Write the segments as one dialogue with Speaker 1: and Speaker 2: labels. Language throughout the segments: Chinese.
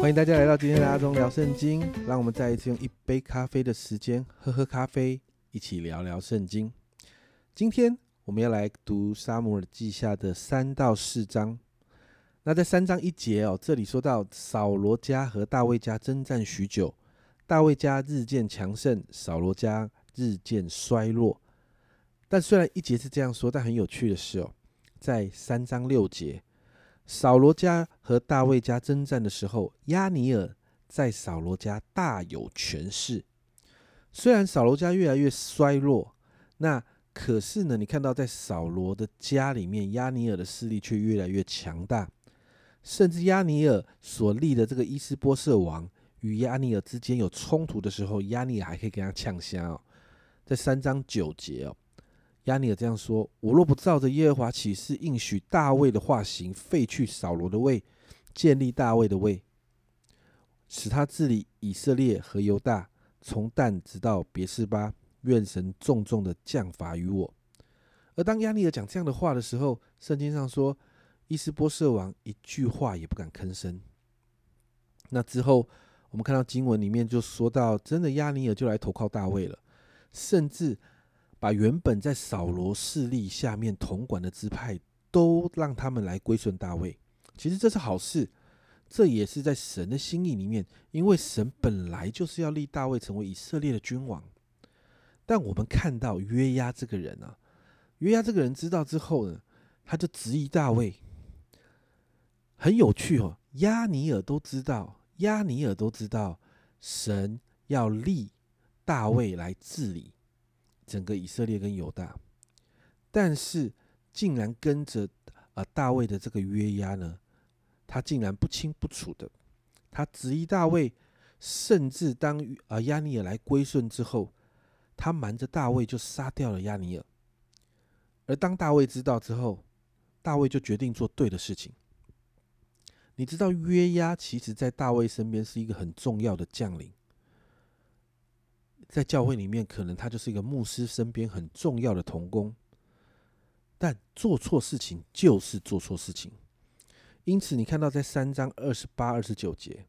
Speaker 1: 欢迎大家来到今天的阿忠聊圣经，让我们再一次用一杯咖啡的时间喝喝咖啡，一起聊聊圣经。今天我们要来读沙姆尔记下的三到四章。那在三章一节哦，这里说到扫罗家和大卫家征战许久，大卫家日渐强盛，扫罗家日渐衰落。但虽然一节是这样说，但很有趣的是哦，在三章六节。扫罗家和大卫家征战的时候，亚尼尔在扫罗家大有权势。虽然扫罗家越来越衰落，那可是呢，你看到在扫罗的家里面，亚尼尔的势力却越来越强大。甚至亚尼尔所立的这个伊斯波瑟王与亚尼尔之间有冲突的时候，亚尼尔还可以跟他呛虾哦。在三章九节哦。亚尼尔这样说：“我若不照着耶和华启示应许大卫的化行，废去扫罗的位，建立大卫的位，使他治理以色列和犹大，从旦直到别是巴，愿神重重的降罚于我。”而当亚尼尔讲这样的话的时候，圣经上说，伊斯波设王一句话也不敢吭声。那之后，我们看到经文里面就说到，真的亚尼尔就来投靠大卫了，甚至。把原本在扫罗势力下面统管的支派，都让他们来归顺大卫。其实这是好事，这也是在神的心意里面，因为神本来就是要立大卫成为以色列的君王。但我们看到约押这个人啊，约押这个人知道之后呢，他就质疑大卫。很有趣哦，亚尼尔都知道，亚尼尔都知道，神要立大卫来治理。整个以色列跟犹大，但是竟然跟着啊大卫的这个约押呢，他竟然不清不楚的，他质疑大卫，甚至当啊亚尼尔来归顺之后，他瞒着大卫就杀掉了亚尼尔。而当大卫知道之后，大卫就决定做对的事情。你知道约押其实在大卫身边是一个很重要的将领。在教会里面，可能他就是一个牧师身边很重要的童工，但做错事情就是做错事情。因此，你看到在三章二十八、二十九节，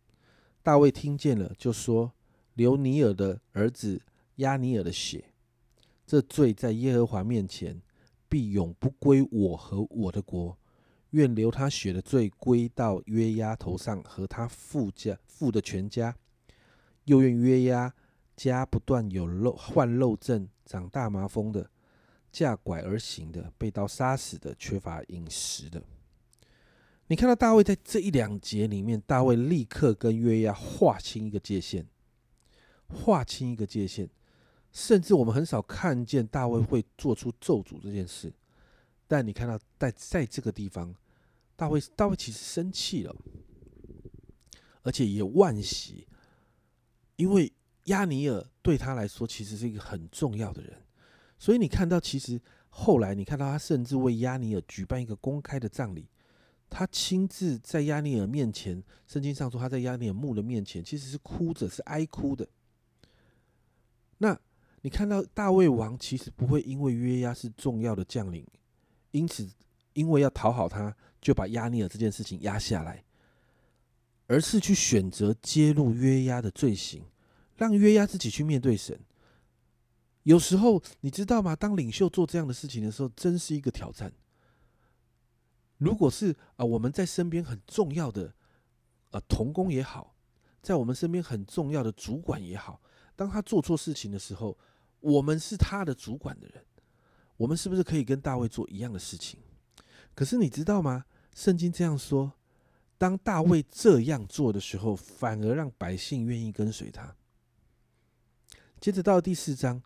Speaker 1: 大卫听见了，就说：“流尼尔的儿子亚尼尔的血，这罪在耶和华面前必永不归我和我的国。愿留他血的罪归到约押头上和他父家父的全家，又愿约押。”家不断有漏患漏症、长大麻风的、架拐而行的、被刀杀死的、缺乏饮食的。你看到大卫在这一两节里面，大卫立刻跟约押划清一个界限，划清一个界限。甚至我们很少看见大卫会做出咒诅这件事，但你看到在在这个地方，大卫大卫其实生气了，而且也万喜，因为。亚尼尔对他来说其实是一个很重要的人，所以你看到，其实后来你看到他甚至为亚尼尔举办一个公开的葬礼，他亲自在亚尼尔面前，圣经上说他在亚尼尔墓的面前其实是哭着，是哀哭的。那你看到大卫王其实不会因为约押是重要的将领，因此因为要讨好他，就把亚尼尔这件事情压下来，而是去选择揭露约押的罪行。让约押自己去面对神。有时候你知道吗？当领袖做这样的事情的时候，真是一个挑战。如果是啊，我们在身边很重要的呃童工也好，在我们身边很重要的主管也好，当他做错事情的时候，我们是他的主管的人，我们是不是可以跟大卫做一样的事情？可是你知道吗？圣经这样说：当大卫这样做的时候，反而让百姓愿意跟随他。接着到第四章，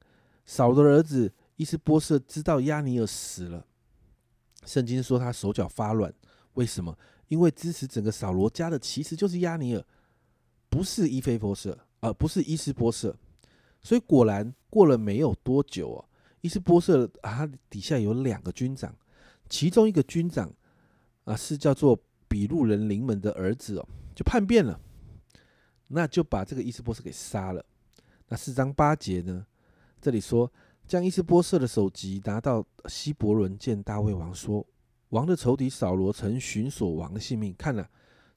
Speaker 1: 扫罗的儿子伊斯波瑟知道亚尼尔死了。圣经说他手脚发软，为什么？因为支持整个扫罗家的其实就是亚尼尔，不是伊菲波瑟，而不是伊斯波瑟。所以果然过了没有多久哦，伊斯波瑟啊，他底下有两个军长，其中一个军长啊是叫做比路人临门的儿子哦，就叛变了，那就把这个伊斯波瑟给杀了。四章八节呢？这里说，将伊斯波瑟的首级拿到希伯伦见大卫王，说：王的仇敌扫罗曾寻索王的性命，看了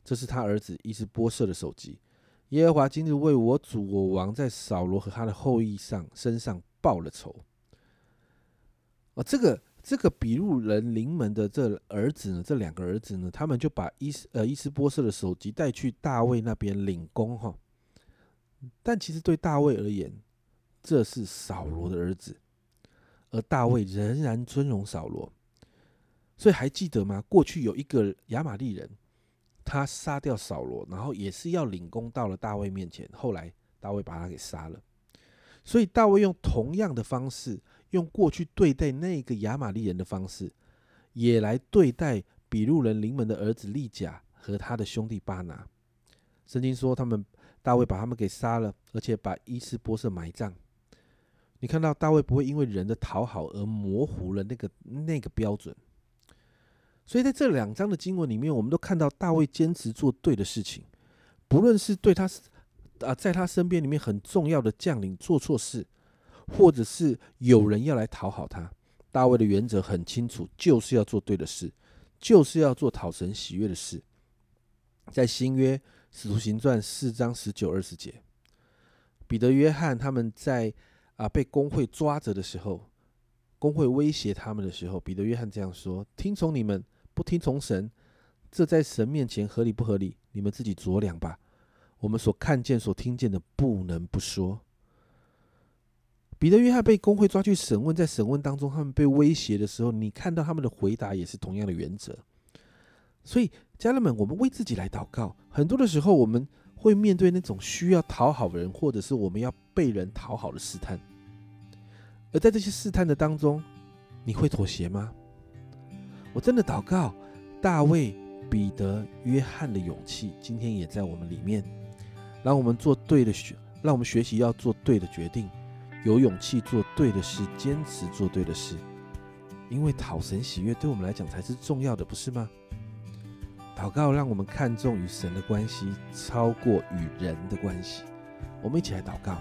Speaker 1: 这是他儿子伊斯波设的首级。耶和华今日为我主我王在扫罗和他的后裔上身上报了仇。哦，这个这个比路人临门的这儿子呢，这两个儿子呢，他们就把伊斯呃伊斯波设的首级带去大卫那边领功哈。但其实对大卫而言，这是扫罗的儿子，而大卫仍然尊荣扫罗。所以还记得吗？过去有一个亚玛利人。他杀掉扫罗，然后也是要领功到了大卫面前。后来大卫把他给杀了，所以大卫用同样的方式，用过去对待那个亚玛利人的方式，也来对待比路人临门的儿子利甲和他的兄弟巴拿。圣经说，他们大卫把他们给杀了，而且把伊斯波色埋葬。你看到大卫不会因为人的讨好而模糊了那个那个标准。所以在这两章的经文里面，我们都看到大卫坚持做对的事情，不论是对他啊，在他身边里面很重要的将领做错事，或者是有人要来讨好他，大卫的原则很清楚，就是要做对的事，就是要做讨神喜悦的事。在新约使徒行传四章十九二十节，彼得、约翰他们在啊被工会抓着的时候，工会威胁他们的时候，彼得、约翰这样说：“听从你们。”不听从神，这在神面前合理不合理？你们自己酌量吧。我们所看见、所听见的，不能不说。彼得、约翰被工会抓去审问，在审问当中，他们被威胁的时候，你看到他们的回答也是同样的原则。所以，家人们，我们为自己来祷告。很多的时候，我们会面对那种需要讨好人，或者是我们要被人讨好的试探。而在这些试探的当中，你会妥协吗？我真的祷告，大卫、彼得、约翰的勇气，今天也在我们里面，让我们做对的学，让我们学习要做对的决定，有勇气做对的事，坚持做对的事，因为讨神喜悦对我们来讲才是重要的，不是吗？祷告让我们看重与神的关系，超过与人的关系。我们一起来祷告，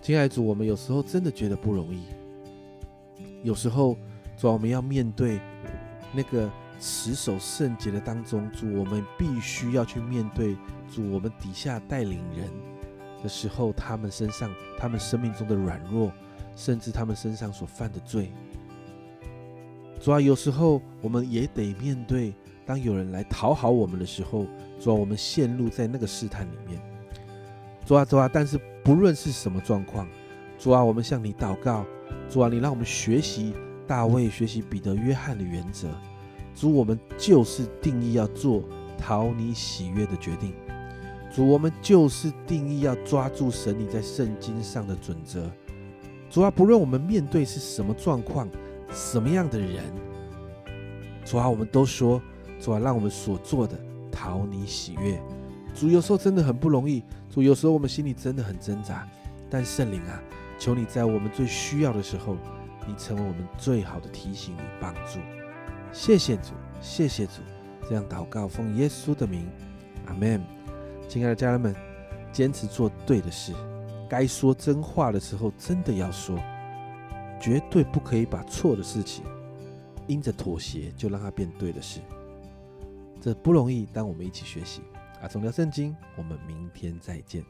Speaker 1: 亲爱的主，我们有时候真的觉得不容易，有时候。主，我们要面对那个持守圣洁的当中，主，我们必须要去面对主，我们底下带领人的时候，他们身上、他们生命中的软弱，甚至他们身上所犯的罪。主啊，有时候我们也得面对，当有人来讨好我们的时候，主啊，我们陷入在那个试探里面。主啊，主啊，但是不论是什么状况，主啊，我们向你祷告，主啊，你让我们学习。大卫学习彼得、约翰的原则，主，我们就是定义要做讨你喜悦的决定。主，我们就是定义要抓住神你在圣经上的准则。主啊，不论我们面对是什么状况、什么样的人，主啊，我们都说，主啊，让我们所做的讨你喜悦。主，有时候真的很不容易，主，有时候我们心里真的很挣扎。但圣灵啊，求你在我们最需要的时候。你成为我们最好的提醒与帮助，谢谢主，谢谢主。这样祷告，奉耶稣的名，阿门。亲爱的家人们，坚持做对的事，该说真话的时候真的要说，绝对不可以把错的事情因着妥协就让它变对的事。这不容易，但我们一起学习。啊，从聊圣经，我们明天再见。